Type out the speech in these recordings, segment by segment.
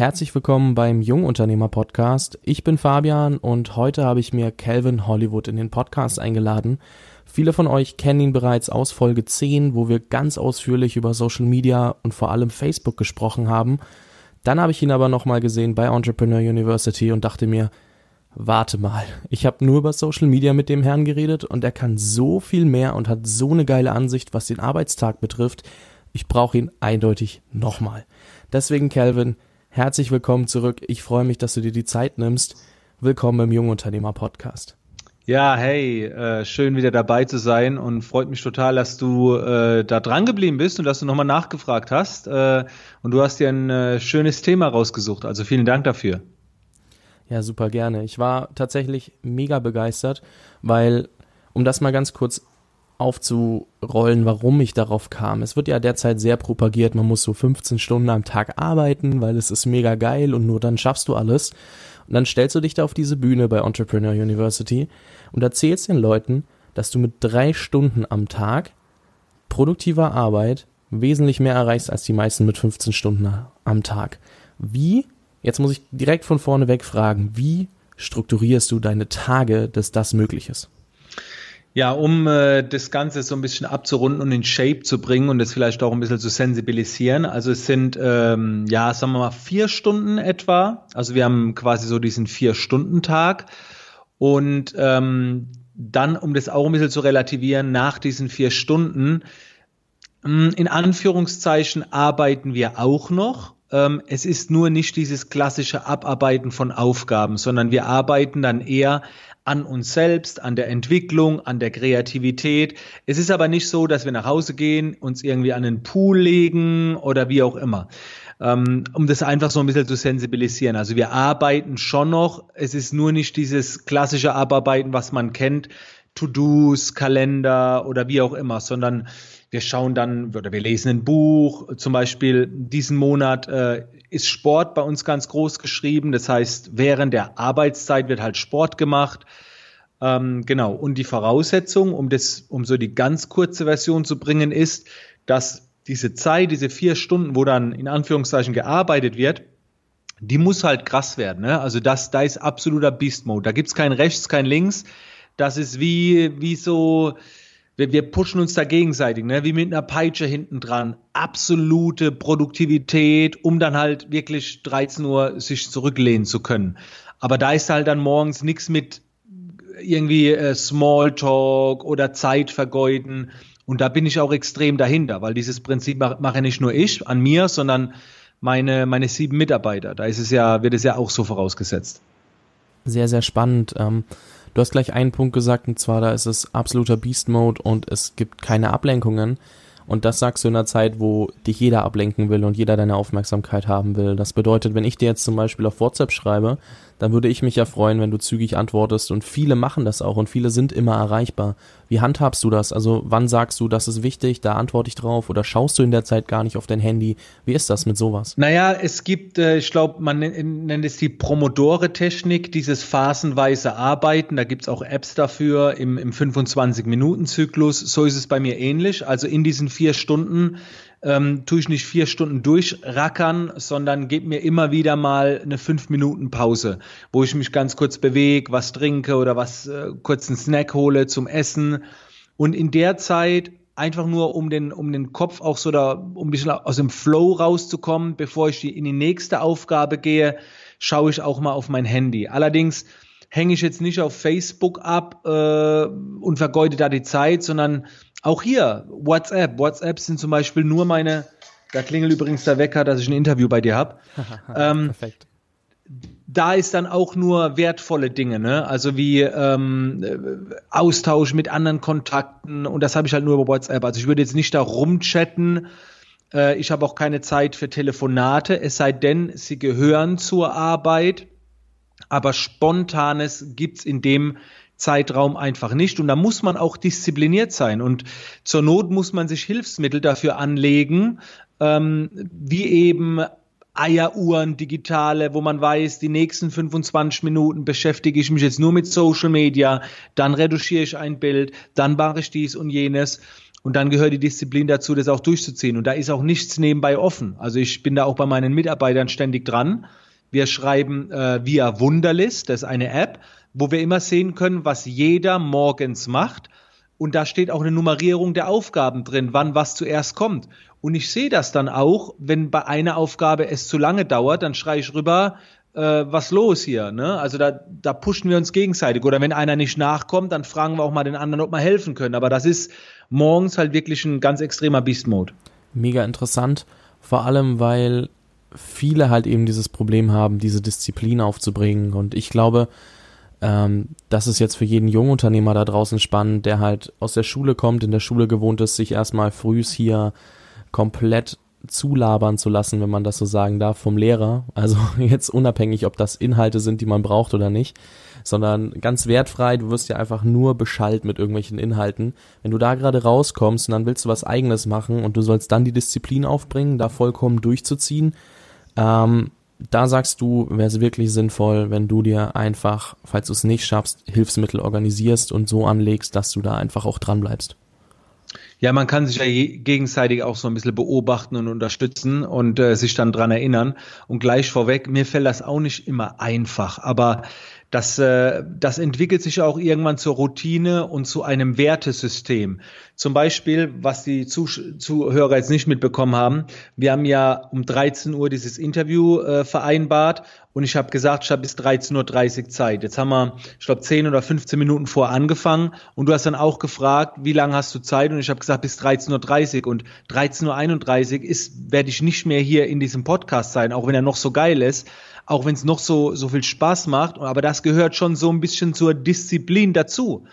Herzlich willkommen beim Jungunternehmer Podcast. Ich bin Fabian und heute habe ich mir Calvin Hollywood in den Podcast eingeladen. Viele von euch kennen ihn bereits aus Folge 10, wo wir ganz ausführlich über Social Media und vor allem Facebook gesprochen haben. Dann habe ich ihn aber nochmal gesehen bei Entrepreneur University und dachte mir, warte mal, ich habe nur über Social Media mit dem Herrn geredet und er kann so viel mehr und hat so eine geile Ansicht, was den Arbeitstag betrifft. Ich brauche ihn eindeutig nochmal. Deswegen, Calvin, Herzlich willkommen zurück. Ich freue mich, dass du dir die Zeit nimmst. Willkommen im Jungunternehmer Podcast. Ja, hey, äh, schön wieder dabei zu sein und freut mich total, dass du äh, da dran geblieben bist und dass du nochmal nachgefragt hast. Äh, und du hast dir ein äh, schönes Thema rausgesucht. Also vielen Dank dafür. Ja, super gerne. Ich war tatsächlich mega begeistert, weil, um das mal ganz kurz aufzurollen, warum ich darauf kam. Es wird ja derzeit sehr propagiert, man muss so 15 Stunden am Tag arbeiten, weil es ist mega geil und nur dann schaffst du alles. Und dann stellst du dich da auf diese Bühne bei Entrepreneur University und erzählst den Leuten, dass du mit drei Stunden am Tag produktiver Arbeit wesentlich mehr erreichst als die meisten mit 15 Stunden am Tag. Wie, jetzt muss ich direkt von vorne weg fragen, wie strukturierst du deine Tage, dass das möglich ist? Ja, um äh, das Ganze so ein bisschen abzurunden und in Shape zu bringen und das vielleicht auch ein bisschen zu sensibilisieren. Also es sind, ähm, ja, sagen wir mal, vier Stunden etwa. Also wir haben quasi so diesen Vier-Stunden-Tag. Und ähm, dann, um das auch ein bisschen zu relativieren, nach diesen vier Stunden, hm, in Anführungszeichen arbeiten wir auch noch. Ähm, es ist nur nicht dieses klassische Abarbeiten von Aufgaben, sondern wir arbeiten dann eher an uns selbst, an der Entwicklung, an der Kreativität. Es ist aber nicht so, dass wir nach Hause gehen, uns irgendwie an den Pool legen oder wie auch immer. Ähm, um das einfach so ein bisschen zu sensibilisieren. Also wir arbeiten schon noch. Es ist nur nicht dieses klassische Abarbeiten, was man kennt. To-Dos, Kalender oder wie auch immer, sondern wir schauen dann oder wir lesen ein Buch. Zum Beispiel diesen Monat äh, ist Sport bei uns ganz groß geschrieben. Das heißt, während der Arbeitszeit wird halt Sport gemacht. Ähm, genau. Und die Voraussetzung, um das, um so die ganz kurze Version zu bringen, ist, dass diese Zeit, diese vier Stunden, wo dann in Anführungszeichen gearbeitet wird, die muss halt krass werden. Ne? Also das, da ist absoluter Beast Mode. Da gibt's kein rechts, kein links. Das ist wie, wie so, wir, wir pushen uns da gegenseitig, ne? wie mit einer Peitsche hinten dran. Absolute Produktivität, um dann halt wirklich 13 Uhr sich zurücklehnen zu können. Aber da ist halt dann morgens nichts mit irgendwie äh, Smalltalk oder Zeit vergeuden. Und da bin ich auch extrem dahinter, weil dieses Prinzip mache mach nicht nur ich an mir, sondern meine, meine sieben Mitarbeiter. Da ist es ja, wird es ja auch so vorausgesetzt. Sehr, sehr spannend. Ähm Du hast gleich einen Punkt gesagt, und zwar da ist es absoluter Beast Mode und es gibt keine Ablenkungen. Und das sagst du in einer Zeit, wo dich jeder ablenken will und jeder deine Aufmerksamkeit haben will. Das bedeutet, wenn ich dir jetzt zum Beispiel auf WhatsApp schreibe, dann würde ich mich ja freuen, wenn du zügig antwortest. Und viele machen das auch und viele sind immer erreichbar. Wie handhabst du das? Also wann sagst du, das ist wichtig, da antworte ich drauf oder schaust du in der Zeit gar nicht auf dein Handy? Wie ist das mit sowas? Naja, es gibt, äh, ich glaube, man nennt es die Promodore-Technik, dieses phasenweise Arbeiten. Da gibt es auch Apps dafür im, im 25-Minuten-Zyklus. So ist es bei mir ähnlich. Also in diesen vier Stunden ähm, tue ich nicht vier Stunden durchrackern, sondern gebe mir immer wieder mal eine fünf Minuten Pause, wo ich mich ganz kurz bewege, was trinke oder was äh, kurz einen Snack hole zum Essen. Und in der Zeit einfach nur um den, um den Kopf auch so da, um ein bisschen aus dem Flow rauszukommen, bevor ich in die nächste Aufgabe gehe, schaue ich auch mal auf mein Handy. Allerdings hänge ich jetzt nicht auf Facebook ab äh, und vergeude da die Zeit, sondern auch hier, WhatsApp. WhatsApp sind zum Beispiel nur meine, da klingelt übrigens der Wecker, dass ich ein Interview bei dir habe. ähm, Perfekt. Da ist dann auch nur wertvolle Dinge, ne? Also wie ähm, Austausch mit anderen Kontakten und das habe ich halt nur über WhatsApp. Also ich würde jetzt nicht da rumchatten. Äh, ich habe auch keine Zeit für Telefonate, es sei denn, sie gehören zur Arbeit. Aber Spontanes gibt's in dem Zeitraum einfach nicht. Und da muss man auch diszipliniert sein. Und zur Not muss man sich Hilfsmittel dafür anlegen, ähm, wie eben Eieruhren, digitale, wo man weiß, die nächsten 25 Minuten beschäftige ich mich jetzt nur mit Social Media, dann reduziere ich ein Bild, dann mache ich dies und jenes. Und dann gehört die Disziplin dazu, das auch durchzuziehen. Und da ist auch nichts nebenbei offen. Also ich bin da auch bei meinen Mitarbeitern ständig dran. Wir schreiben äh, via Wunderlist, das ist eine App, wo wir immer sehen können, was jeder morgens macht. Und da steht auch eine Nummerierung der Aufgaben drin, wann was zuerst kommt. Und ich sehe das dann auch, wenn bei einer Aufgabe es zu lange dauert, dann schreie ich rüber, äh, was los hier. Ne? Also da, da pushen wir uns gegenseitig. Oder wenn einer nicht nachkommt, dann fragen wir auch mal den anderen, ob wir helfen können. Aber das ist morgens halt wirklich ein ganz extremer Beast-Mode. Mega interessant, vor allem weil viele halt eben dieses Problem haben, diese Disziplin aufzubringen. Und ich glaube, ähm, das ist jetzt für jeden Jungunternehmer da draußen spannend, der halt aus der Schule kommt, in der Schule gewohnt ist, sich erstmal frühs hier komplett zulabern zu lassen, wenn man das so sagen darf, vom Lehrer. Also jetzt unabhängig, ob das Inhalte sind, die man braucht oder nicht, sondern ganz wertfrei. Du wirst ja einfach nur beschallt mit irgendwelchen Inhalten. Wenn du da gerade rauskommst und dann willst du was eigenes machen und du sollst dann die Disziplin aufbringen, da vollkommen durchzuziehen, ähm, da sagst du, wäre es wirklich sinnvoll, wenn du dir einfach, falls du es nicht schaffst, Hilfsmittel organisierst und so anlegst, dass du da einfach auch dran bleibst. Ja, man kann sich ja gegenseitig auch so ein bisschen beobachten und unterstützen und äh, sich dann dran erinnern. Und gleich vorweg, mir fällt das auch nicht immer einfach, aber das, äh, das entwickelt sich auch irgendwann zur Routine und zu einem Wertesystem. Zum Beispiel, was die Zuhörer jetzt nicht mitbekommen haben, wir haben ja um 13 Uhr dieses Interview äh, vereinbart und ich habe gesagt, ich habe bis 13.30 Uhr Zeit. Jetzt haben wir, ich glaube, 10 oder 15 Minuten vor angefangen und du hast dann auch gefragt, wie lange hast du Zeit? Und ich habe gesagt, bis 13.30 Uhr und 13.31 Uhr ist, werde ich nicht mehr hier in diesem Podcast sein, auch wenn er noch so geil ist auch wenn es noch so, so viel Spaß macht. Aber das gehört schon so ein bisschen zur Disziplin dazu.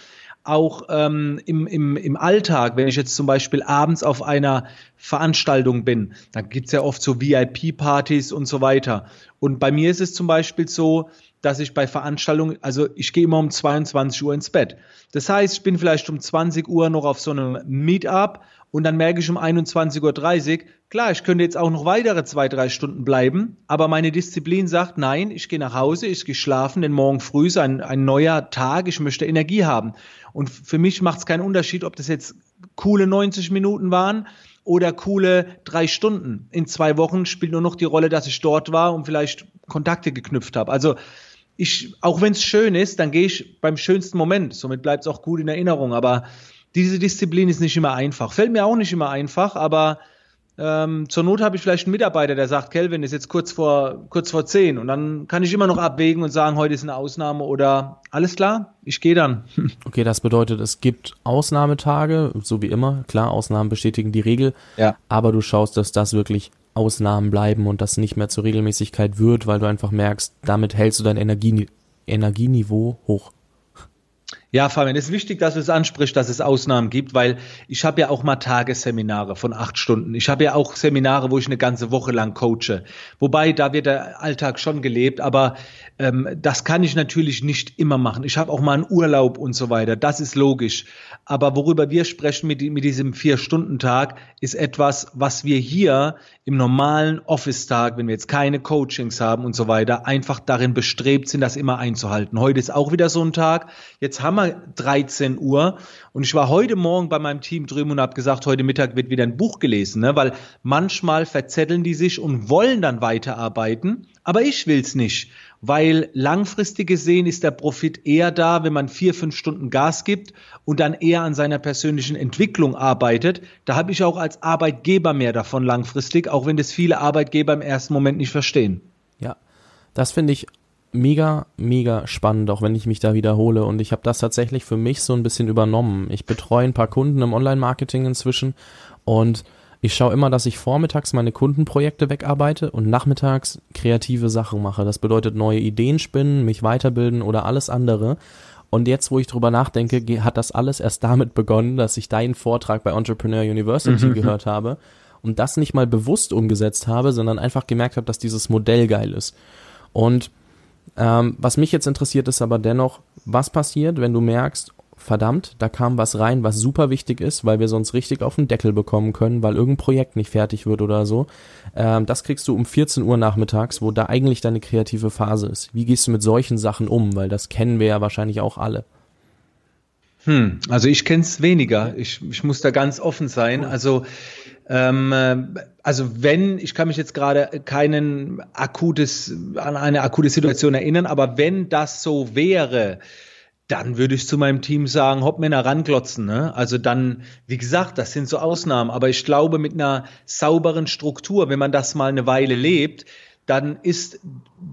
Auch ähm, im, im, im Alltag, wenn ich jetzt zum Beispiel abends auf einer Veranstaltung bin, dann gibt's ja oft so VIP-Partys und so weiter. Und bei mir ist es zum Beispiel so, dass ich bei Veranstaltungen, also ich gehe immer um 22 Uhr ins Bett. Das heißt, ich bin vielleicht um 20 Uhr noch auf so einem Meetup und dann merke ich um 21.30 Uhr, klar, ich könnte jetzt auch noch weitere zwei, drei Stunden bleiben, aber meine Disziplin sagt, nein, ich gehe nach Hause, ich gehe schlafen, denn morgen früh ist ein, ein neuer Tag, ich möchte Energie haben. Und für mich macht es keinen Unterschied, ob das jetzt coole 90 Minuten waren oder coole drei Stunden. In zwei Wochen spielt nur noch die Rolle, dass ich dort war und vielleicht Kontakte geknüpft habe. Also ich, auch wenn es schön ist, dann gehe ich beim schönsten Moment. Somit bleibt es auch gut in Erinnerung. Aber diese Disziplin ist nicht immer einfach. Fällt mir auch nicht immer einfach, aber ähm, zur Not habe ich vielleicht einen Mitarbeiter, der sagt, Kelvin ist jetzt kurz vor, kurz vor zehn und dann kann ich immer noch abwägen und sagen, heute ist eine Ausnahme oder alles klar, ich gehe dann. Okay, das bedeutet, es gibt Ausnahmetage, so wie immer, klar, Ausnahmen bestätigen die Regel, ja. aber du schaust, dass das wirklich Ausnahmen bleiben und das nicht mehr zur Regelmäßigkeit wird, weil du einfach merkst, damit hältst du dein Energie, Energieniveau hoch. Ja, Fabian, es ist wichtig, dass du es ansprichst, dass es Ausnahmen gibt, weil ich habe ja auch mal Tagesseminare von acht Stunden. Ich habe ja auch Seminare, wo ich eine ganze Woche lang coache. Wobei, da wird der Alltag schon gelebt, aber ähm, das kann ich natürlich nicht immer machen. Ich habe auch mal einen Urlaub und so weiter. Das ist logisch. Aber worüber wir sprechen mit, mit diesem Vier-Stunden-Tag, ist etwas, was wir hier im normalen Office-Tag, wenn wir jetzt keine Coachings haben und so weiter, einfach darin bestrebt sind, das immer einzuhalten. Heute ist auch wieder so ein Tag. Jetzt haben wir 13 Uhr und ich war heute Morgen bei meinem Team drüben und habe gesagt, heute Mittag wird wieder ein Buch gelesen, ne? weil manchmal verzetteln die sich und wollen dann weiterarbeiten, aber ich will's nicht weil langfristig gesehen ist der Profit eher da, wenn man vier, fünf Stunden Gas gibt und dann eher an seiner persönlichen Entwicklung arbeitet. Da habe ich auch als Arbeitgeber mehr davon langfristig, auch wenn das viele Arbeitgeber im ersten Moment nicht verstehen. Ja, das finde ich mega, mega spannend, auch wenn ich mich da wiederhole. Und ich habe das tatsächlich für mich so ein bisschen übernommen. Ich betreue ein paar Kunden im Online-Marketing inzwischen und ich schaue immer, dass ich vormittags meine Kundenprojekte wegarbeite und nachmittags kreative Sachen mache. Das bedeutet neue Ideen spinnen, mich weiterbilden oder alles andere. Und jetzt, wo ich drüber nachdenke, hat das alles erst damit begonnen, dass ich deinen Vortrag bei Entrepreneur University mhm. gehört habe und das nicht mal bewusst umgesetzt habe, sondern einfach gemerkt habe, dass dieses Modell geil ist. Und ähm, was mich jetzt interessiert, ist aber dennoch, was passiert, wenn du merkst, verdammt, da kam was rein, was super wichtig ist, weil wir sonst richtig auf den Deckel bekommen können, weil irgendein Projekt nicht fertig wird oder so. Ähm, das kriegst du um 14 Uhr nachmittags, wo da eigentlich deine kreative Phase ist. Wie gehst du mit solchen Sachen um? Weil das kennen wir ja wahrscheinlich auch alle. Hm, also ich kenne es weniger. Ich, ich muss da ganz offen sein. Also also wenn, ich kann mich jetzt gerade keinen akutes, an eine akute Situation erinnern, aber wenn das so wäre, dann würde ich zu meinem Team sagen, hopp Männer ranglotzen. Ne? Also dann, wie gesagt, das sind so Ausnahmen, aber ich glaube mit einer sauberen Struktur, wenn man das mal eine Weile lebt, dann ist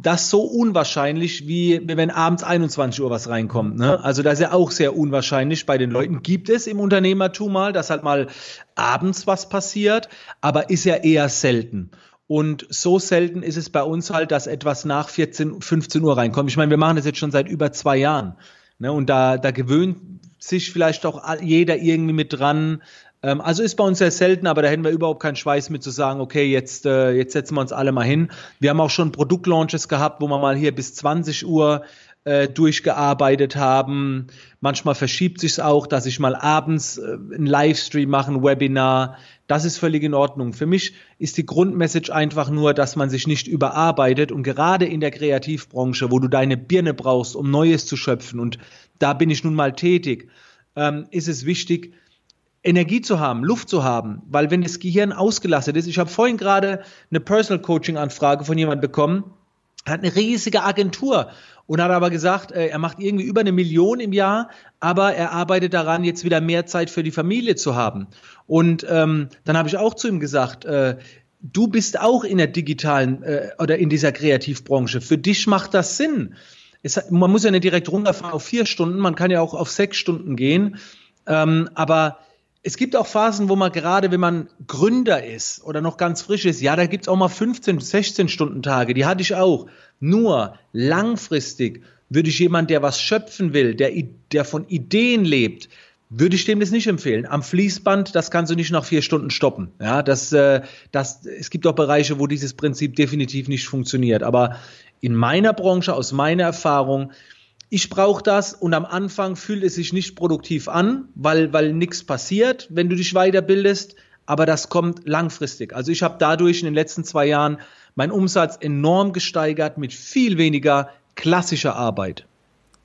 das so unwahrscheinlich, wie wenn abends 21 Uhr was reinkommt. Ne? Also das ist ja auch sehr unwahrscheinlich bei den Leuten. Gibt es im Unternehmertum mal, dass halt mal abends was passiert, aber ist ja eher selten. Und so selten ist es bei uns halt, dass etwas nach 14, 15 Uhr reinkommt. Ich meine, wir machen das jetzt schon seit über zwei Jahren. Ne? Und da, da gewöhnt sich vielleicht auch jeder irgendwie mit dran, ähm, also ist bei uns sehr selten, aber da hätten wir überhaupt keinen Schweiß mit zu sagen, okay, jetzt, äh, jetzt setzen wir uns alle mal hin. Wir haben auch schon Produktlaunches gehabt, wo wir mal hier bis 20 Uhr äh, durchgearbeitet haben. Manchmal verschiebt sich auch, dass ich mal abends äh, einen Livestream mache, ein Webinar. Das ist völlig in Ordnung. Für mich ist die Grundmessage einfach nur, dass man sich nicht überarbeitet und gerade in der Kreativbranche, wo du deine Birne brauchst, um Neues zu schöpfen und da bin ich nun mal tätig, ähm, ist es wichtig, Energie zu haben, Luft zu haben, weil wenn das Gehirn ausgelastet ist, ich habe vorhin gerade eine Personal Coaching Anfrage von jemand bekommen, hat eine riesige Agentur und hat aber gesagt, äh, er macht irgendwie über eine Million im Jahr, aber er arbeitet daran, jetzt wieder mehr Zeit für die Familie zu haben. Und ähm, dann habe ich auch zu ihm gesagt, äh, du bist auch in der digitalen äh, oder in dieser Kreativbranche. Für dich macht das Sinn. Es, man muss ja nicht direkt runterfahren auf vier Stunden, man kann ja auch auf sechs Stunden gehen. Ähm, aber es gibt auch Phasen, wo man gerade, wenn man Gründer ist oder noch ganz frisch ist, ja, da gibt's auch mal 15, 16 Stunden Tage, die hatte ich auch. Nur langfristig würde ich jemand, der was schöpfen will, der, der von Ideen lebt, würde ich dem das nicht empfehlen. Am Fließband, das kannst du nicht nach vier Stunden stoppen. Ja, das, äh, das, es gibt auch Bereiche, wo dieses Prinzip definitiv nicht funktioniert. Aber in meiner Branche, aus meiner Erfahrung, ich brauche das und am Anfang fühlt es sich nicht produktiv an, weil, weil nichts passiert, wenn du dich weiterbildest, aber das kommt langfristig. Also ich habe dadurch in den letzten zwei Jahren meinen Umsatz enorm gesteigert mit viel weniger klassischer Arbeit.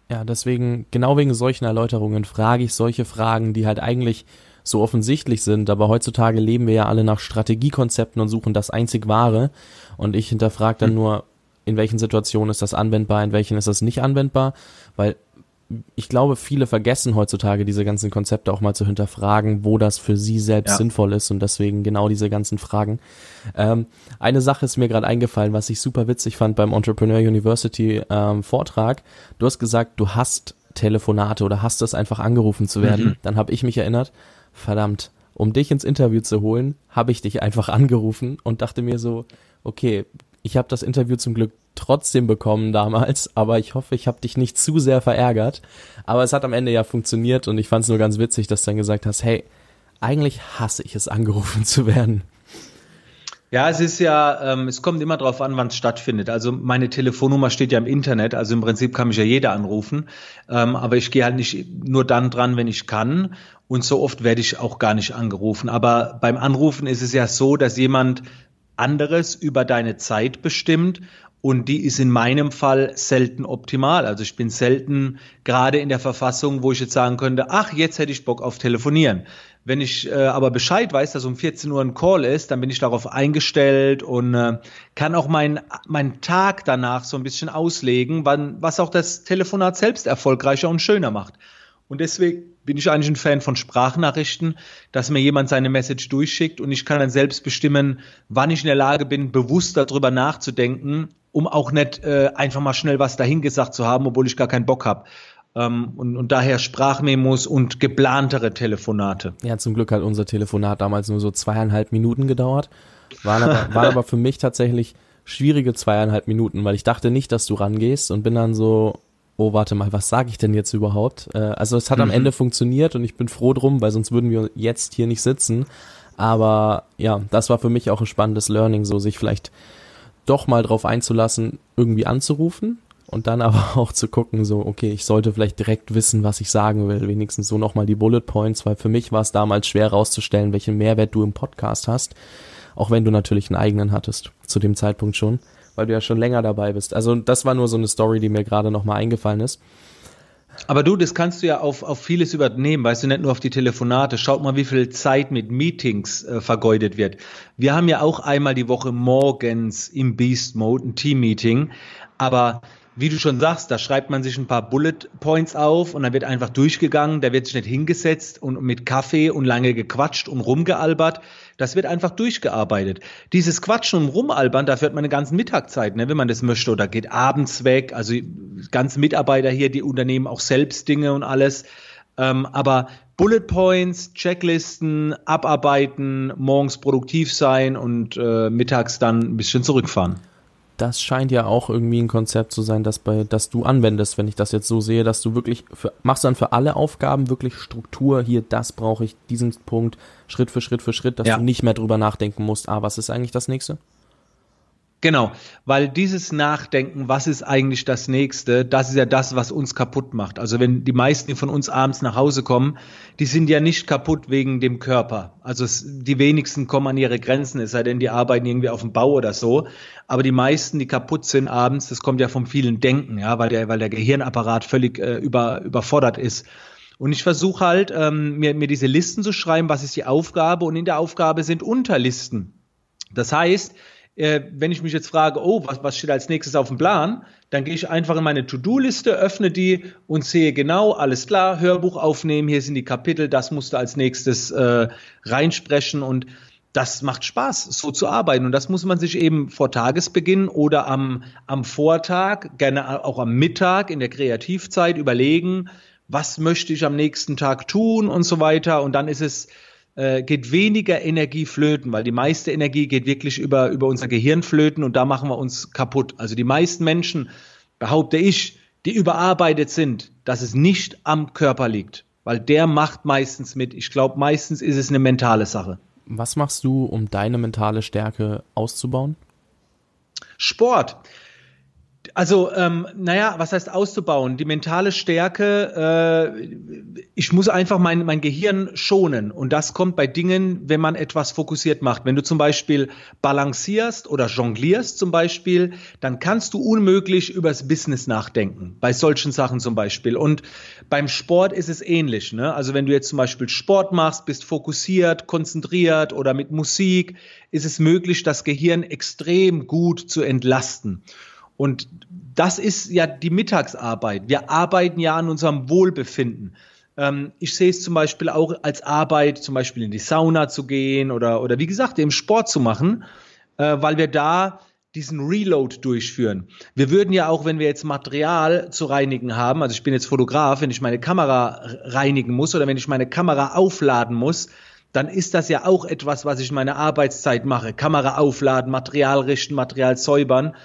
Ja, deswegen, genau wegen solchen Erläuterungen frage ich solche Fragen, die halt eigentlich so offensichtlich sind, aber heutzutage leben wir ja alle nach Strategiekonzepten und suchen das einzig wahre. Und ich hinterfrage dann hm. nur, in welchen Situationen ist das anwendbar, in welchen ist das nicht anwendbar, weil ich glaube, viele vergessen heutzutage diese ganzen Konzepte auch mal zu hinterfragen, wo das für sie selbst ja. sinnvoll ist und deswegen genau diese ganzen Fragen. Ähm, eine Sache ist mir gerade eingefallen, was ich super witzig fand beim Entrepreneur University ähm, Vortrag. Du hast gesagt, du hast Telefonate oder hast es einfach angerufen zu werden. Mhm. Dann habe ich mich erinnert, verdammt, um dich ins Interview zu holen, habe ich dich einfach angerufen und dachte mir so, okay, ich habe das Interview zum Glück trotzdem bekommen damals, aber ich hoffe, ich habe dich nicht zu sehr verärgert. Aber es hat am Ende ja funktioniert und ich fand es nur ganz witzig, dass du dann gesagt hast, hey, eigentlich hasse ich es, angerufen zu werden. Ja, es ist ja, ähm, es kommt immer darauf an, wann es stattfindet. Also meine Telefonnummer steht ja im Internet, also im Prinzip kann mich ja jeder anrufen. Ähm, aber ich gehe halt nicht nur dann dran, wenn ich kann. Und so oft werde ich auch gar nicht angerufen. Aber beim Anrufen ist es ja so, dass jemand anderes über deine Zeit bestimmt und die ist in meinem Fall selten optimal. Also ich bin selten gerade in der Verfassung, wo ich jetzt sagen könnte, ach, jetzt hätte ich Bock auf Telefonieren. Wenn ich äh, aber Bescheid weiß, dass um 14 Uhr ein Call ist, dann bin ich darauf eingestellt und äh, kann auch meinen mein Tag danach so ein bisschen auslegen, wann, was auch das Telefonat selbst erfolgreicher und schöner macht. Und deswegen bin ich eigentlich ein Fan von Sprachnachrichten, dass mir jemand seine Message durchschickt und ich kann dann selbst bestimmen, wann ich in der Lage bin, bewusst darüber nachzudenken, um auch nicht äh, einfach mal schnell was dahingesagt zu haben, obwohl ich gar keinen Bock habe. Ähm, und, und daher Sprachmemos und geplantere Telefonate. Ja, zum Glück hat unser Telefonat damals nur so zweieinhalb Minuten gedauert. Waren aber, waren aber für mich tatsächlich schwierige zweieinhalb Minuten, weil ich dachte nicht, dass du rangehst und bin dann so, oh, warte mal, was sage ich denn jetzt überhaupt? Äh, also es hat mhm. am Ende funktioniert und ich bin froh drum, weil sonst würden wir jetzt hier nicht sitzen. Aber ja, das war für mich auch ein spannendes Learning, so sich vielleicht doch mal drauf einzulassen, irgendwie anzurufen und dann aber auch zu gucken, so, okay, ich sollte vielleicht direkt wissen, was ich sagen will, wenigstens so nochmal die Bullet Points, weil für mich war es damals schwer rauszustellen, welchen Mehrwert du im Podcast hast, auch wenn du natürlich einen eigenen hattest, zu dem Zeitpunkt schon weil du ja schon länger dabei bist. Also das war nur so eine Story, die mir gerade nochmal eingefallen ist. Aber du, das kannst du ja auf, auf vieles übernehmen, weißt du, nicht nur auf die Telefonate. Schaut mal, wie viel Zeit mit Meetings äh, vergeudet wird. Wir haben ja auch einmal die Woche morgens im Beast Mode ein Team-Meeting, aber wie du schon sagst, da schreibt man sich ein paar Bullet Points auf und dann wird einfach durchgegangen, da wird sich nicht hingesetzt und mit Kaffee und lange gequatscht und rumgealbert. Das wird einfach durchgearbeitet. Dieses Quatschen und Rumalbern, dafür hat man eine ganze Mittagszeit, ne, wenn man das möchte, oder geht abends weg. Also ganze Mitarbeiter hier, die unternehmen auch selbst Dinge und alles. Ähm, aber Bullet Points, Checklisten, abarbeiten, morgens produktiv sein und äh, mittags dann ein bisschen zurückfahren das scheint ja auch irgendwie ein Konzept zu sein, das bei, das du anwendest, wenn ich das jetzt so sehe, dass du wirklich für, machst dann für alle Aufgaben wirklich Struktur hier, das brauche ich, diesen Punkt, Schritt für Schritt für Schritt, dass ja. du nicht mehr drüber nachdenken musst, ah, was ist eigentlich das nächste? Genau, weil dieses Nachdenken, was ist eigentlich das nächste, das ist ja das, was uns kaputt macht. Also wenn die meisten von uns abends nach Hause kommen, die sind ja nicht kaputt wegen dem Körper. Also es, die wenigsten kommen an ihre Grenzen, es sei denn, die arbeiten irgendwie auf dem Bau oder so. Aber die meisten, die kaputt sind abends, das kommt ja vom vielen Denken, ja, weil der, weil der Gehirnapparat völlig äh, über, überfordert ist. Und ich versuche halt, ähm, mir, mir diese Listen zu schreiben, was ist die Aufgabe, und in der Aufgabe sind Unterlisten. Das heißt, äh, wenn ich mich jetzt frage, oh, was, was steht als nächstes auf dem Plan, dann gehe ich einfach in meine To-Do-Liste, öffne die und sehe genau, alles klar, Hörbuch aufnehmen, hier sind die Kapitel, das musst du als nächstes äh, reinsprechen und das macht Spaß, so zu arbeiten. Und das muss man sich eben vor Tagesbeginn oder am, am Vortag, gerne auch am Mittag in der Kreativzeit überlegen, was möchte ich am nächsten Tag tun und so weiter. Und dann ist es äh, geht weniger Energie flöten, weil die meiste Energie geht wirklich über, über unser Gehirn flöten und da machen wir uns kaputt. Also die meisten Menschen, behaupte ich, die überarbeitet sind, dass es nicht am Körper liegt, weil der macht meistens mit. Ich glaube, meistens ist es eine mentale Sache. Was machst du, um deine mentale Stärke auszubauen? Sport. Also, ähm, naja, was heißt auszubauen? Die mentale Stärke, äh, ich muss einfach mein, mein Gehirn schonen. Und das kommt bei Dingen, wenn man etwas fokussiert macht. Wenn du zum Beispiel balancierst oder jonglierst zum Beispiel, dann kannst du unmöglich übers Business nachdenken. Bei solchen Sachen zum Beispiel. Und beim Sport ist es ähnlich. Ne? Also wenn du jetzt zum Beispiel Sport machst, bist fokussiert, konzentriert oder mit Musik, ist es möglich, das Gehirn extrem gut zu entlasten. Und das ist ja die Mittagsarbeit. Wir arbeiten ja an unserem Wohlbefinden. Ähm, ich sehe es zum Beispiel auch als Arbeit, zum Beispiel in die Sauna zu gehen oder, oder wie gesagt, eben Sport zu machen, äh, weil wir da diesen Reload durchführen. Wir würden ja auch, wenn wir jetzt Material zu reinigen haben, also ich bin jetzt Fotograf, wenn ich meine Kamera reinigen muss oder wenn ich meine Kamera aufladen muss, dann ist das ja auch etwas, was ich in meiner Arbeitszeit mache. Kamera aufladen, Material richten, Material säubern.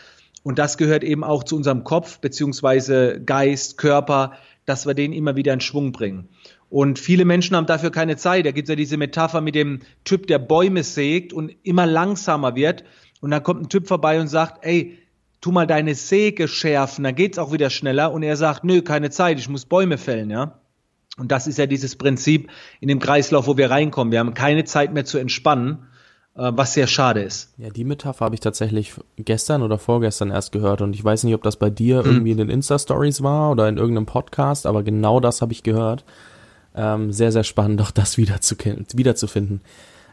Und das gehört eben auch zu unserem Kopf beziehungsweise Geist, Körper, dass wir den immer wieder in Schwung bringen. Und viele Menschen haben dafür keine Zeit. Da gibt es ja diese Metapher mit dem Typ, der Bäume sägt und immer langsamer wird. Und dann kommt ein Typ vorbei und sagt, ey, tu mal deine Säge schärfen, dann geht's auch wieder schneller. Und er sagt, nö, keine Zeit, ich muss Bäume fällen, ja. Und das ist ja dieses Prinzip in dem Kreislauf, wo wir reinkommen. Wir haben keine Zeit mehr zu entspannen was sehr schade ist. Ja, die Metapher habe ich tatsächlich gestern oder vorgestern erst gehört und ich weiß nicht, ob das bei dir hm. irgendwie in den Insta-Stories war oder in irgendeinem Podcast, aber genau das habe ich gehört. Ähm, sehr, sehr spannend, auch das wieder zu, wiederzufinden.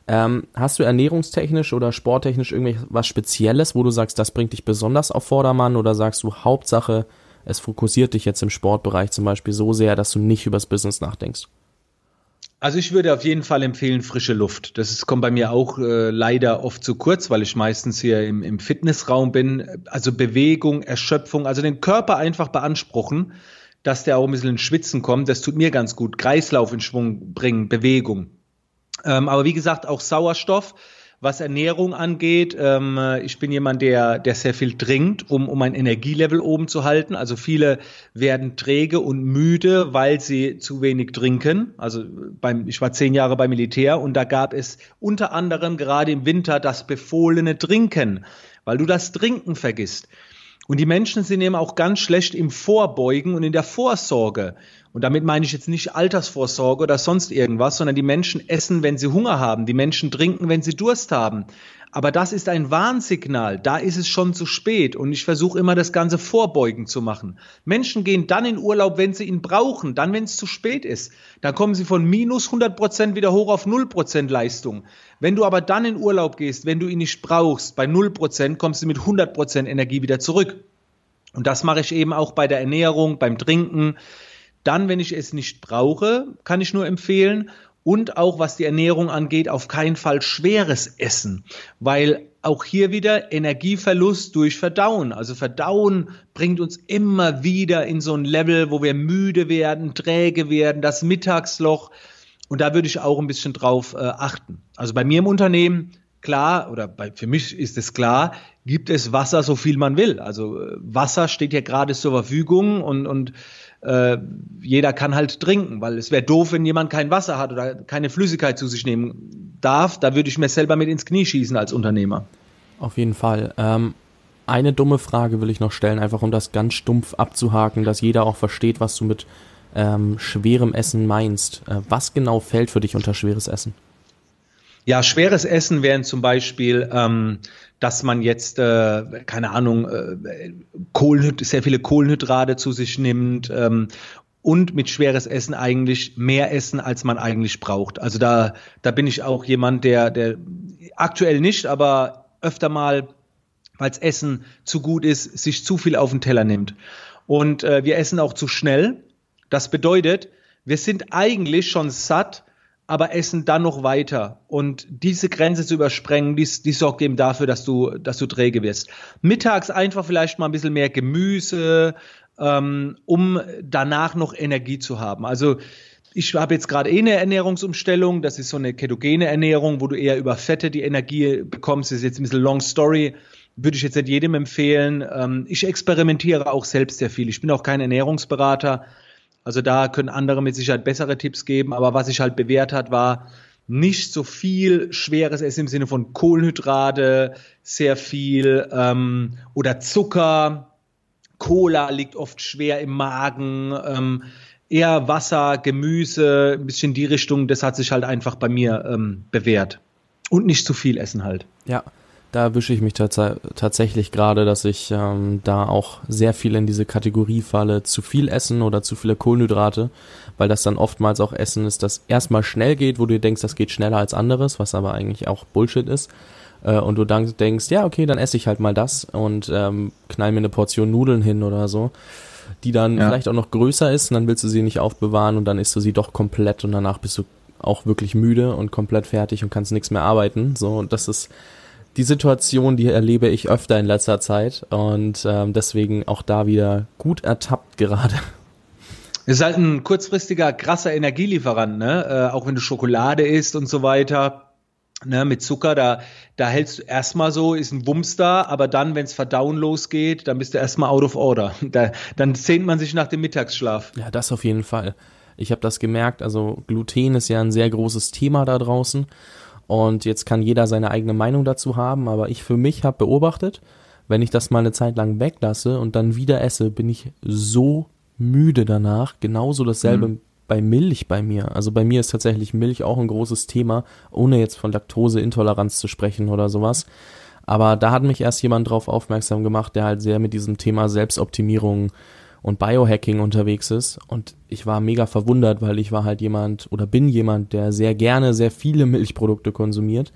Ähm, hast du ernährungstechnisch oder sporttechnisch irgendwas Spezielles, wo du sagst, das bringt dich besonders auf Vordermann oder sagst du Hauptsache, es fokussiert dich jetzt im Sportbereich zum Beispiel so sehr, dass du nicht übers Business nachdenkst? Also ich würde auf jeden Fall empfehlen frische Luft. Das ist, kommt bei mir auch äh, leider oft zu kurz, weil ich meistens hier im, im Fitnessraum bin. Also Bewegung, Erschöpfung, also den Körper einfach beanspruchen, dass der auch ein bisschen in Schwitzen kommt. Das tut mir ganz gut. Kreislauf in Schwung bringen, Bewegung. Ähm, aber wie gesagt, auch Sauerstoff was Ernährung angeht, ähm, ich bin jemand, der, der sehr viel trinkt, um, um ein Energielevel oben zu halten. Also viele werden träge und müde, weil sie zu wenig trinken. Also beim, ich war zehn Jahre beim Militär und da gab es unter anderem gerade im Winter das befohlene Trinken, weil du das Trinken vergisst. Und die Menschen sind eben auch ganz schlecht im Vorbeugen und in der Vorsorge. Und damit meine ich jetzt nicht Altersvorsorge oder sonst irgendwas, sondern die Menschen essen, wenn sie Hunger haben, die Menschen trinken, wenn sie Durst haben. Aber das ist ein Warnsignal. Da ist es schon zu spät. Und ich versuche immer, das Ganze vorbeugend zu machen. Menschen gehen dann in Urlaub, wenn sie ihn brauchen, dann, wenn es zu spät ist. Dann kommen sie von minus 100 Prozent wieder hoch auf 0 Prozent Leistung. Wenn du aber dann in Urlaub gehst, wenn du ihn nicht brauchst, bei 0 Prozent, kommst du mit 100 Prozent Energie wieder zurück. Und das mache ich eben auch bei der Ernährung, beim Trinken. Dann, wenn ich es nicht brauche, kann ich nur empfehlen und auch was die Ernährung angeht, auf keinen Fall schweres Essen, weil auch hier wieder Energieverlust durch Verdauen. Also Verdauen bringt uns immer wieder in so ein Level, wo wir müde werden, träge werden, das Mittagsloch. Und da würde ich auch ein bisschen drauf äh, achten. Also bei mir im Unternehmen, klar, oder bei, für mich ist es klar, gibt es Wasser so viel man will. Also äh, Wasser steht ja gerade zur Verfügung und, und äh, jeder kann halt trinken, weil es wäre doof, wenn jemand kein Wasser hat oder keine Flüssigkeit zu sich nehmen darf. Da würde ich mir selber mit ins Knie schießen als Unternehmer. Auf jeden Fall. Ähm, eine dumme Frage will ich noch stellen, einfach um das ganz stumpf abzuhaken, dass jeder auch versteht, was du mit ähm, schwerem Essen meinst. Äh, was genau fällt für dich unter schweres Essen? Ja, schweres Essen wären zum Beispiel, ähm, dass man jetzt, äh, keine Ahnung, äh, Kohlenhyd sehr viele Kohlenhydrate zu sich nimmt ähm, und mit schweres Essen eigentlich mehr essen, als man eigentlich braucht. Also da, da bin ich auch jemand, der, der aktuell nicht, aber öfter mal, weil Essen zu gut ist, sich zu viel auf den Teller nimmt. Und äh, wir essen auch zu schnell. Das bedeutet, wir sind eigentlich schon satt, aber essen dann noch weiter. Und diese Grenze zu übersprengen, die, die sorgt eben dafür, dass du, dass du träge wirst. Mittags einfach vielleicht mal ein bisschen mehr Gemüse, ähm, um danach noch Energie zu haben. Also ich habe jetzt gerade eh eine Ernährungsumstellung, das ist so eine ketogene Ernährung, wo du eher über Fette die Energie bekommst. Das ist jetzt ein bisschen Long Story, würde ich jetzt nicht jedem empfehlen. Ähm, ich experimentiere auch selbst sehr viel. Ich bin auch kein Ernährungsberater, also da können andere mit Sicherheit bessere Tipps geben, aber was sich halt bewährt hat, war nicht so viel schweres Essen im Sinne von Kohlenhydrate, sehr viel ähm, oder Zucker. Cola liegt oft schwer im Magen. Ähm, eher Wasser, Gemüse, ein bisschen die Richtung. Das hat sich halt einfach bei mir ähm, bewährt. Und nicht zu viel essen halt. Ja, da erwische ich mich tats tatsächlich gerade, dass ich ähm, da auch sehr viel in diese Kategorie falle, zu viel Essen oder zu viele Kohlenhydrate, weil das dann oftmals auch Essen ist, das erstmal schnell geht, wo du denkst, das geht schneller als anderes, was aber eigentlich auch Bullshit ist. Äh, und du dann denkst, ja, okay, dann esse ich halt mal das und ähm, knall mir eine Portion Nudeln hin oder so, die dann ja. vielleicht auch noch größer ist und dann willst du sie nicht aufbewahren und dann isst du sie doch komplett und danach bist du auch wirklich müde und komplett fertig und kannst nichts mehr arbeiten. So, und das ist die Situation, die erlebe ich öfter in letzter Zeit und ähm, deswegen auch da wieder gut ertappt gerade. Es ist halt ein kurzfristiger, krasser Energielieferant, ne? Äh, auch wenn du Schokolade isst und so weiter. Ne, mit Zucker, da, da hältst du erstmal so, ist ein Wumms da, aber dann, wenn es Verdauen losgeht, dann bist du erstmal out of order. Da, dann sehnt man sich nach dem Mittagsschlaf. Ja, das auf jeden Fall. Ich habe das gemerkt, also Gluten ist ja ein sehr großes Thema da draußen und jetzt kann jeder seine eigene Meinung dazu haben, aber ich für mich habe beobachtet, wenn ich das mal eine Zeit lang weglasse und dann wieder esse, bin ich so müde danach. Genauso dasselbe mhm. bei Milch bei mir. Also bei mir ist tatsächlich Milch auch ein großes Thema, ohne jetzt von Laktoseintoleranz zu sprechen oder sowas. Aber da hat mich erst jemand drauf aufmerksam gemacht, der halt sehr mit diesem Thema Selbstoptimierung und Biohacking unterwegs ist. Und ich war mega verwundert, weil ich war halt jemand oder bin jemand, der sehr gerne sehr viele Milchprodukte konsumiert.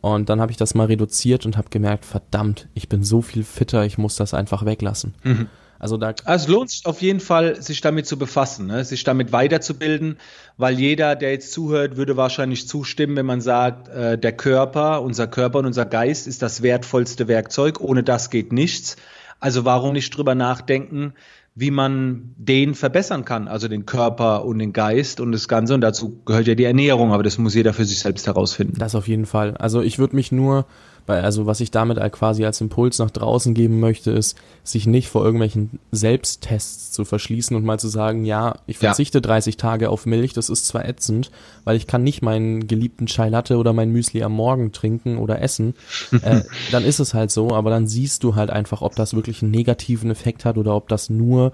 Und dann habe ich das mal reduziert und habe gemerkt, verdammt, ich bin so viel fitter, ich muss das einfach weglassen. Mhm. Also da. Also es lohnt sich auf jeden Fall, sich damit zu befassen, ne? sich damit weiterzubilden, weil jeder, der jetzt zuhört, würde wahrscheinlich zustimmen, wenn man sagt, äh, der Körper, unser Körper und unser Geist ist das wertvollste Werkzeug. Ohne das geht nichts. Also warum nicht drüber nachdenken, wie man den verbessern kann, also den Körper und den Geist und das Ganze. Und dazu gehört ja die Ernährung, aber das muss jeder für sich selbst herausfinden. Das auf jeden Fall. Also ich würde mich nur weil, also was ich damit quasi als Impuls nach draußen geben möchte, ist, sich nicht vor irgendwelchen Selbsttests zu verschließen und mal zu sagen, ja, ich verzichte ja. 30 Tage auf Milch, das ist zwar ätzend, weil ich kann nicht meinen geliebten Chai Latte oder mein Müsli am Morgen trinken oder essen, äh, dann ist es halt so, aber dann siehst du halt einfach, ob das wirklich einen negativen Effekt hat oder ob das nur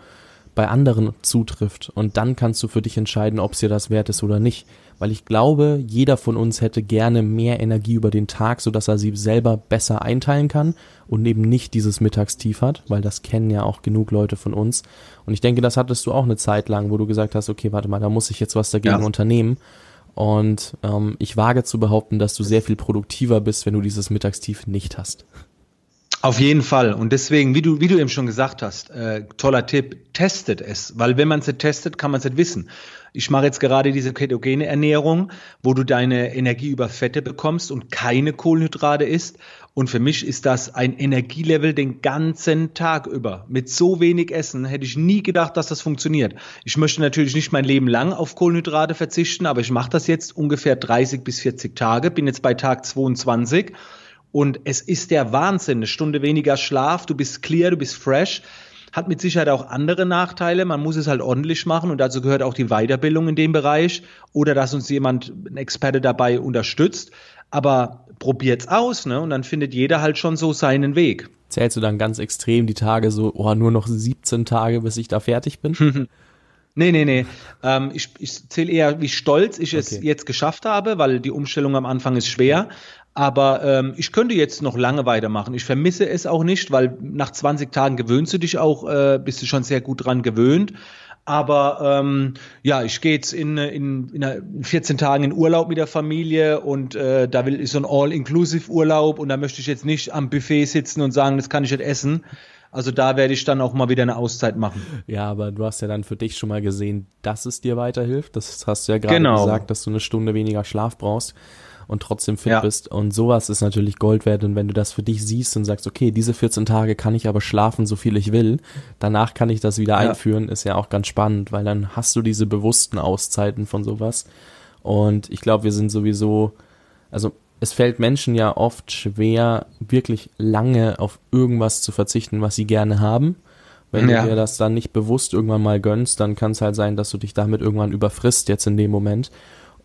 bei anderen zutrifft. Und dann kannst du für dich entscheiden, ob es dir das wert ist oder nicht. Weil ich glaube, jeder von uns hätte gerne mehr Energie über den Tag, sodass er sie selber besser einteilen kann und eben nicht dieses Mittagstief hat, weil das kennen ja auch genug Leute von uns. Und ich denke, das hattest du auch eine Zeit lang, wo du gesagt hast, okay, warte mal, da muss ich jetzt was dagegen ja. unternehmen. Und ähm, ich wage zu behaupten, dass du sehr viel produktiver bist, wenn du dieses Mittagstief nicht hast. Auf jeden Fall. Und deswegen, wie du, wie du eben schon gesagt hast, äh, toller Tipp, testet es. Weil wenn man es testet, kann man es nicht wissen. Ich mache jetzt gerade diese ketogene Ernährung, wo du deine Energie über Fette bekommst und keine Kohlenhydrate isst. Und für mich ist das ein Energielevel den ganzen Tag über. Mit so wenig Essen hätte ich nie gedacht, dass das funktioniert. Ich möchte natürlich nicht mein Leben lang auf Kohlenhydrate verzichten, aber ich mache das jetzt ungefähr 30 bis 40 Tage, bin jetzt bei Tag 22 und es ist der Wahnsinn. Eine Stunde weniger Schlaf, du bist clear, du bist fresh. Hat mit Sicherheit auch andere Nachteile. Man muss es halt ordentlich machen und dazu gehört auch die Weiterbildung in dem Bereich oder dass uns jemand, ein Experte dabei unterstützt. Aber probiert's aus, ne? Und dann findet jeder halt schon so seinen Weg. Zählst du dann ganz extrem die Tage so, oh, nur noch 17 Tage, bis ich da fertig bin? Nee, nee, nee. Ähm, ich ich zähle eher, wie stolz ich okay. es jetzt geschafft habe, weil die Umstellung am Anfang ist schwer. Aber ähm, ich könnte jetzt noch lange weitermachen. Ich vermisse es auch nicht, weil nach 20 Tagen gewöhnst du dich auch, äh, bist du schon sehr gut dran gewöhnt. Aber ähm, ja, ich gehe jetzt in, in, in 14 Tagen in Urlaub mit der Familie und äh, da will ich so ein All-Inclusive-Urlaub und da möchte ich jetzt nicht am Buffet sitzen und sagen, das kann ich nicht essen. Also da werde ich dann auch mal wieder eine Auszeit machen. Ja, aber du hast ja dann für dich schon mal gesehen, dass es dir weiterhilft. Das hast du ja gerade genau. gesagt, dass du eine Stunde weniger Schlaf brauchst und trotzdem fit ja. bist. Und sowas ist natürlich Gold wert. Und wenn du das für dich siehst und sagst, okay, diese 14 Tage kann ich aber schlafen, so viel ich will, danach kann ich das wieder ja. einführen, ist ja auch ganz spannend, weil dann hast du diese bewussten Auszeiten von sowas. Und ich glaube, wir sind sowieso, also es fällt Menschen ja oft schwer, wirklich lange auf irgendwas zu verzichten, was sie gerne haben. Wenn ja. du dir das dann nicht bewusst irgendwann mal gönnst, dann kann es halt sein, dass du dich damit irgendwann überfrisst jetzt in dem Moment.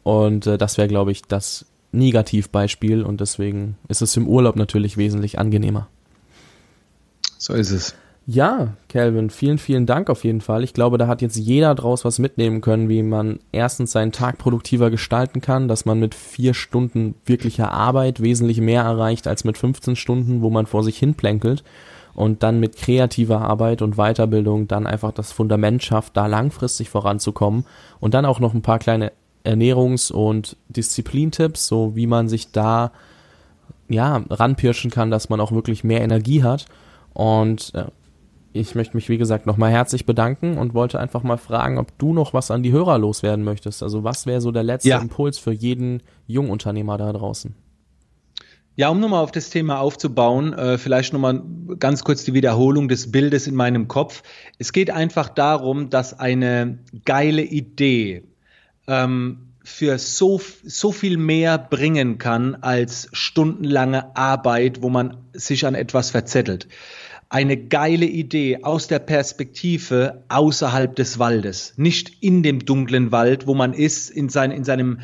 Und äh, das wäre, glaube ich, das Negativbeispiel und deswegen ist es im Urlaub natürlich wesentlich angenehmer. So ist es. Ja, Calvin, vielen, vielen Dank auf jeden Fall. Ich glaube, da hat jetzt jeder draus was mitnehmen können, wie man erstens seinen Tag produktiver gestalten kann, dass man mit vier Stunden wirklicher Arbeit wesentlich mehr erreicht als mit 15 Stunden, wo man vor sich hin plänkelt und dann mit kreativer Arbeit und Weiterbildung dann einfach das Fundament schafft, da langfristig voranzukommen und dann auch noch ein paar kleine Ernährungs- und Disziplintipps, so wie man sich da ja ranpirschen kann, dass man auch wirklich mehr Energie hat. Und äh, ich möchte mich, wie gesagt, nochmal herzlich bedanken und wollte einfach mal fragen, ob du noch was an die Hörer loswerden möchtest. Also was wäre so der letzte ja. Impuls für jeden Jungunternehmer da draußen? Ja, um nochmal auf das Thema aufzubauen, äh, vielleicht nochmal ganz kurz die Wiederholung des Bildes in meinem Kopf. Es geht einfach darum, dass eine geile Idee ähm, für so, so viel mehr bringen kann als stundenlange Arbeit, wo man sich an etwas verzettelt. Eine geile Idee aus der Perspektive außerhalb des Waldes, nicht in dem dunklen Wald, wo man ist, in, sein, in seinem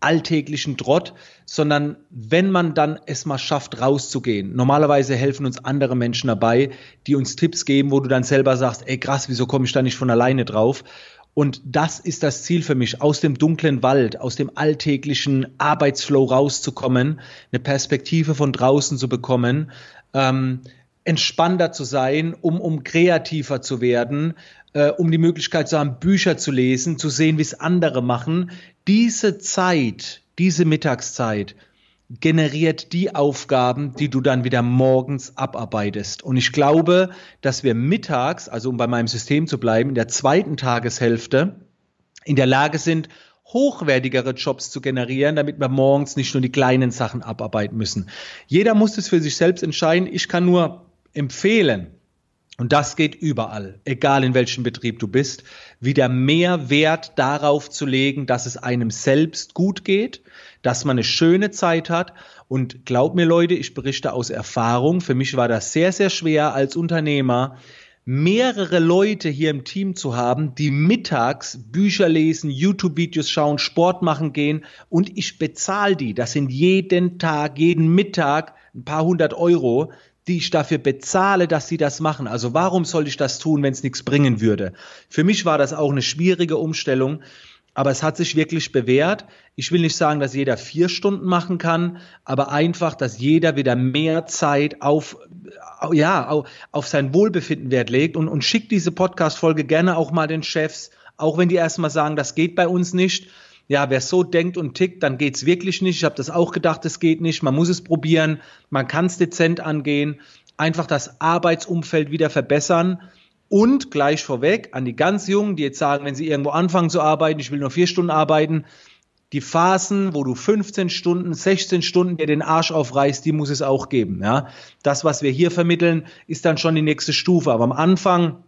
alltäglichen Trott, sondern wenn man dann es mal schafft, rauszugehen. Normalerweise helfen uns andere Menschen dabei, die uns Tipps geben, wo du dann selber sagst, ey krass, wieso komme ich da nicht von alleine drauf? Und das ist das Ziel für mich, aus dem dunklen Wald, aus dem alltäglichen Arbeitsflow rauszukommen, eine Perspektive von draußen zu bekommen, ähm, entspannter zu sein, um, um kreativer zu werden, äh, um die Möglichkeit zu haben, Bücher zu lesen, zu sehen, wie es andere machen. Diese Zeit, diese Mittagszeit, generiert die Aufgaben, die du dann wieder morgens abarbeitest. Und ich glaube, dass wir mittags, also um bei meinem System zu bleiben, in der zweiten Tageshälfte in der Lage sind, hochwertigere Jobs zu generieren, damit wir morgens nicht nur die kleinen Sachen abarbeiten müssen. Jeder muss es für sich selbst entscheiden. Ich kann nur empfehlen, und das geht überall, egal in welchem Betrieb du bist, wieder mehr Wert darauf zu legen, dass es einem selbst gut geht, dass man eine schöne Zeit hat. Und glaub mir Leute, ich berichte aus Erfahrung, für mich war das sehr, sehr schwer als Unternehmer, mehrere Leute hier im Team zu haben, die mittags Bücher lesen, YouTube-Videos schauen, Sport machen gehen und ich bezahle die. Das sind jeden Tag, jeden Mittag ein paar hundert Euro die ich dafür bezahle, dass sie das machen. Also warum soll ich das tun, wenn es nichts bringen würde? Für mich war das auch eine schwierige Umstellung, aber es hat sich wirklich bewährt. Ich will nicht sagen, dass jeder vier Stunden machen kann, aber einfach, dass jeder wieder mehr Zeit auf, ja, auf, auf sein Wohlbefinden Wert legt und, und schickt diese Podcast-Folge gerne auch mal den Chefs, auch wenn die erstmal sagen, das geht bei uns nicht. Ja, wer so denkt und tickt, dann geht's wirklich nicht. Ich habe das auch gedacht, es geht nicht. Man muss es probieren. Man kann es dezent angehen. Einfach das Arbeitsumfeld wieder verbessern und gleich vorweg an die ganz Jungen, die jetzt sagen, wenn sie irgendwo anfangen zu arbeiten, ich will nur vier Stunden arbeiten, die Phasen, wo du 15 Stunden, 16 Stunden dir den Arsch aufreißt, die muss es auch geben. Ja? Das, was wir hier vermitteln, ist dann schon die nächste Stufe. Aber am Anfang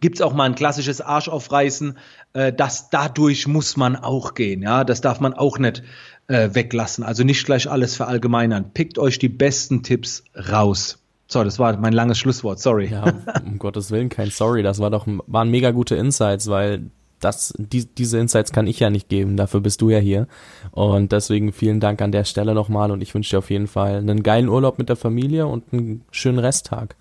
gibt's auch mal ein klassisches Arsch aufreißen. Äh, das dadurch muss man auch gehen. Ja, das darf man auch nicht äh, weglassen. Also nicht gleich alles verallgemeinern. Pickt euch die besten Tipps raus. So, das war mein langes Schlusswort, sorry. Ja, um Gottes Willen, kein Sorry. Das war doch, waren mega gute Insights, weil das, die, diese Insights kann ich ja nicht geben, dafür bist du ja hier. Und deswegen vielen Dank an der Stelle nochmal und ich wünsche dir auf jeden Fall einen geilen Urlaub mit der Familie und einen schönen Resttag.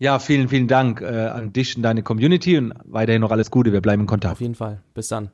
Ja, vielen, vielen Dank äh, an dich und deine Community und weiterhin noch alles Gute. Wir bleiben in Kontakt. Auf jeden Fall. Bis dann.